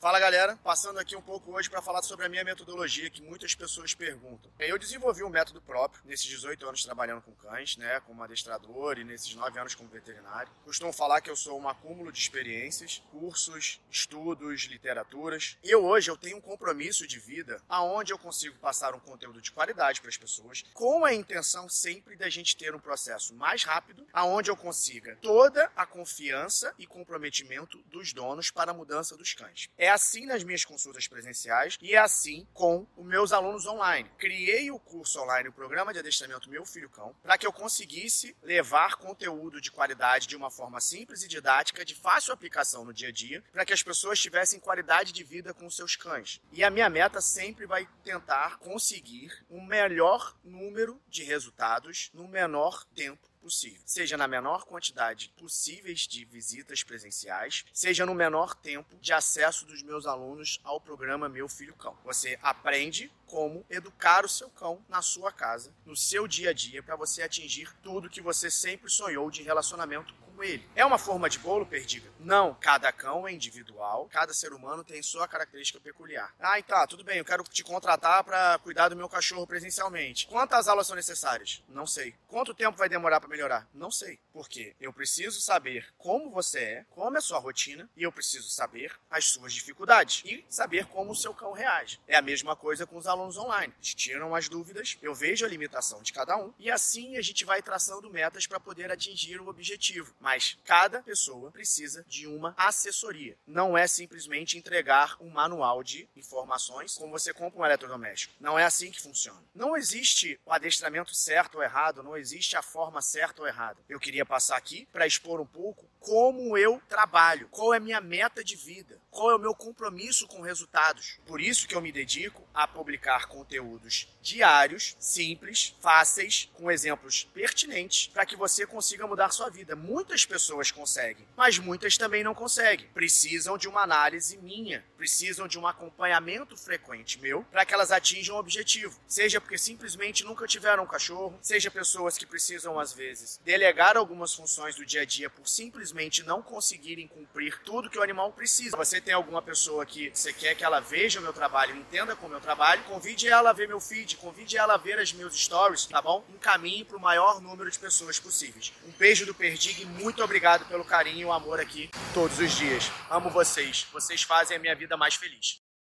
Fala galera, passando aqui um pouco hoje para falar sobre a minha metodologia que muitas pessoas perguntam. Eu desenvolvi um método próprio nesses 18 anos trabalhando com cães, né, como adestrador e nesses 9 anos como veterinário. Costumo falar que eu sou um acúmulo de experiências, cursos, estudos, literaturas. E eu hoje eu tenho um compromisso de vida aonde eu consigo passar um conteúdo de qualidade para as pessoas, com a intenção sempre da gente ter um processo mais rápido, aonde eu consiga toda a confiança e comprometimento dos donos para a mudança dos cães. É assim nas minhas consultas presenciais e é assim com os meus alunos online. Criei o curso online, o programa de adestramento Meu Filho Cão, para que eu conseguisse levar conteúdo de qualidade de uma forma simples e didática, de fácil aplicação no dia a dia, para que as pessoas tivessem qualidade de vida com seus cães. E a minha meta sempre vai tentar conseguir um melhor número de resultados no menor tempo possível, seja na menor quantidade possíveis de visitas presenciais, seja no menor tempo de acesso dos meus alunos ao programa Meu Filho Cão. Você aprende como educar o seu cão na sua casa, no seu dia a dia, para você atingir tudo que você sempre sonhou de relacionamento com ele. É uma forma de bolo, Perdiga? Não. Cada cão é individual, cada ser humano tem sua característica peculiar. Ah, então, tudo bem, eu quero te contratar para cuidar do meu cachorro presencialmente. Quantas aulas são necessárias? Não sei. Quanto tempo vai demorar para melhorar? Não sei. Porque eu preciso saber como você é, como é a sua rotina, e eu preciso saber as suas dificuldades e saber como o seu cão reage. É a mesma coisa com os alunos online. Eles tiram as dúvidas, eu vejo a limitação de cada um, e assim a gente vai traçando metas para poder atingir o objetivo. Mas cada pessoa precisa de uma assessoria. Não é simplesmente entregar um manual de informações como você compra um eletrodoméstico. Não é assim que funciona. Não existe o adestramento certo ou errado, não existe a forma certa ou errada. Eu queria passar aqui para expor um pouco como eu trabalho, qual é a minha meta de vida, qual é o meu compromisso com resultados. Por isso que eu me dedico a publicar conteúdos diários, simples, fáceis, com exemplos pertinentes, para que você consiga mudar sua vida. Muitas pessoas conseguem, mas muitas também não conseguem. Precisam de uma análise minha, precisam de um acompanhamento frequente meu para que elas atinjam o objetivo. Seja porque simplesmente nunca tiveram um cachorro, seja pessoas que precisam às vezes delegar algumas funções do dia a dia por simplesmente não conseguirem cumprir tudo que o animal precisa. Você tem alguma pessoa que você quer que ela veja o meu trabalho, entenda com o meu trabalho, convide ela a ver meu feed, convide ela a ver as meus stories, tá bom? Encaminhe para o maior número de pessoas possíveis. Um beijo do Perdig e muito obrigado pelo carinho e o amor aqui todos os dias. Amo vocês. Vocês fazem a minha vida mais feliz.